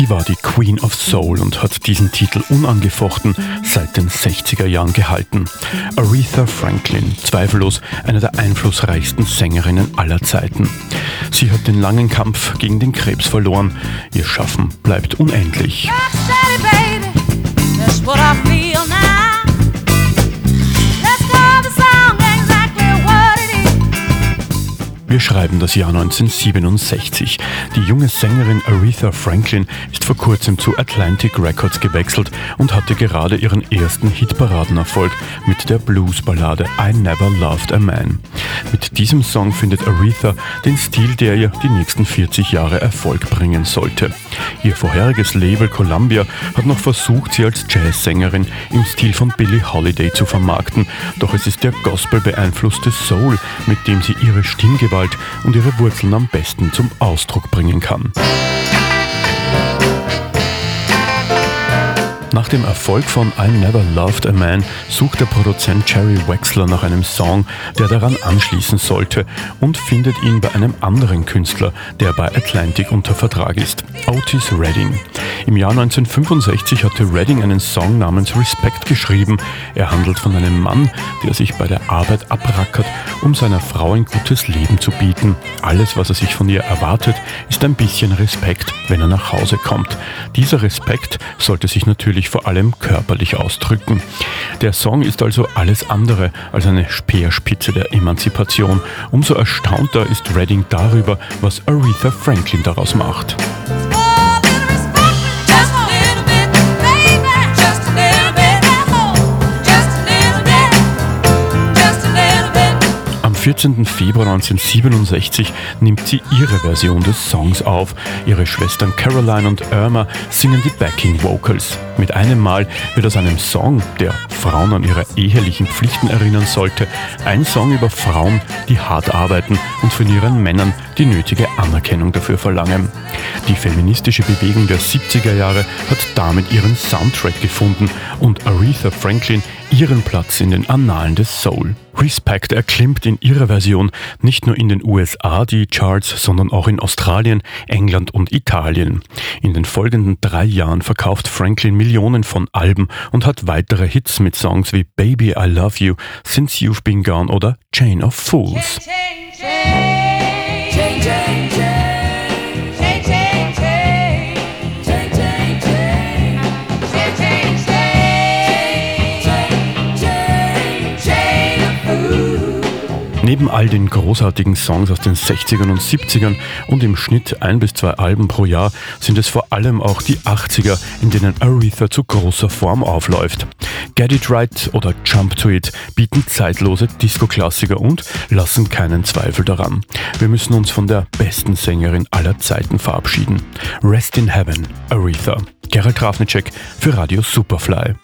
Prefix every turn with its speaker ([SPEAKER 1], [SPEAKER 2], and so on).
[SPEAKER 1] Sie war die Queen of Soul und hat diesen Titel unangefochten seit den 60er Jahren gehalten. Aretha Franklin, zweifellos eine der einflussreichsten Sängerinnen aller Zeiten. Sie hat den langen Kampf gegen den Krebs verloren. Ihr Schaffen bleibt unendlich. Wir schreiben das Jahr 1967. Die junge Sängerin Aretha Franklin ist vor kurzem zu Atlantic Records gewechselt und hatte gerade ihren ersten Hitparadenerfolg mit der Bluesballade I Never Loved a Man. Mit diesem Song findet Aretha den Stil, der ihr die nächsten 40 Jahre Erfolg bringen sollte. Ihr vorheriges Label Columbia hat noch versucht, sie als Jazzsängerin im Stil von Billie Holiday zu vermarkten, doch es ist der Gospel beeinflusste Soul, mit dem sie ihre Stimmgewalt und ihre Wurzeln am besten zum Ausdruck bringen kann. Nach dem Erfolg von I Never Loved a Man sucht der Produzent Jerry Wexler nach einem Song, der daran anschließen sollte und findet ihn bei einem anderen Künstler, der bei Atlantic unter Vertrag ist, Otis Redding. Im Jahr 1965 hatte Redding einen Song namens Respect geschrieben. Er handelt von einem Mann, der sich bei der Arbeit abrackert, um seiner Frau ein gutes Leben zu bieten. Alles, was er sich von ihr erwartet, ist ein bisschen Respekt, wenn er nach Hause kommt. Dieser Respekt sollte sich natürlich natürlich vor allem körperlich ausdrücken. Der Song ist also alles andere als eine Speerspitze der Emanzipation. Umso erstaunter ist Redding darüber, was Aretha Franklin daraus macht. 14. Februar 1967 nimmt sie ihre Version des Songs auf. Ihre Schwestern Caroline und Irma singen die Backing Vocals. Mit einem Mal wird aus einem Song, der Frauen an ihre ehelichen Pflichten erinnern sollte, ein Song über Frauen, die hart arbeiten und von ihren Männern die nötige Anerkennung dafür verlangen. Die feministische Bewegung der 70er Jahre hat damit ihren Soundtrack gefunden und Aretha Franklin ihren Platz in den Annalen des Soul. Respect erklimmt in ihrer Version nicht nur in den USA die Charts, sondern auch in Australien, England und Italien. In den folgenden drei Jahren verkauft Franklin Millionen von Alben und hat weitere Hits mit Songs wie Baby I Love You, Since You've Been Gone oder Chain of Fools. Neben all den großartigen Songs aus den 60ern und 70ern und im Schnitt ein bis zwei Alben pro Jahr sind es vor allem auch die 80er, in denen Aretha zu großer Form aufläuft. Get It Right oder Jump to It bieten zeitlose Disco-Klassiker und lassen keinen Zweifel daran. Wir müssen uns von der besten Sängerin aller Zeiten verabschieden. Rest in Heaven, Aretha. Gerald Grafnicek für Radio Superfly.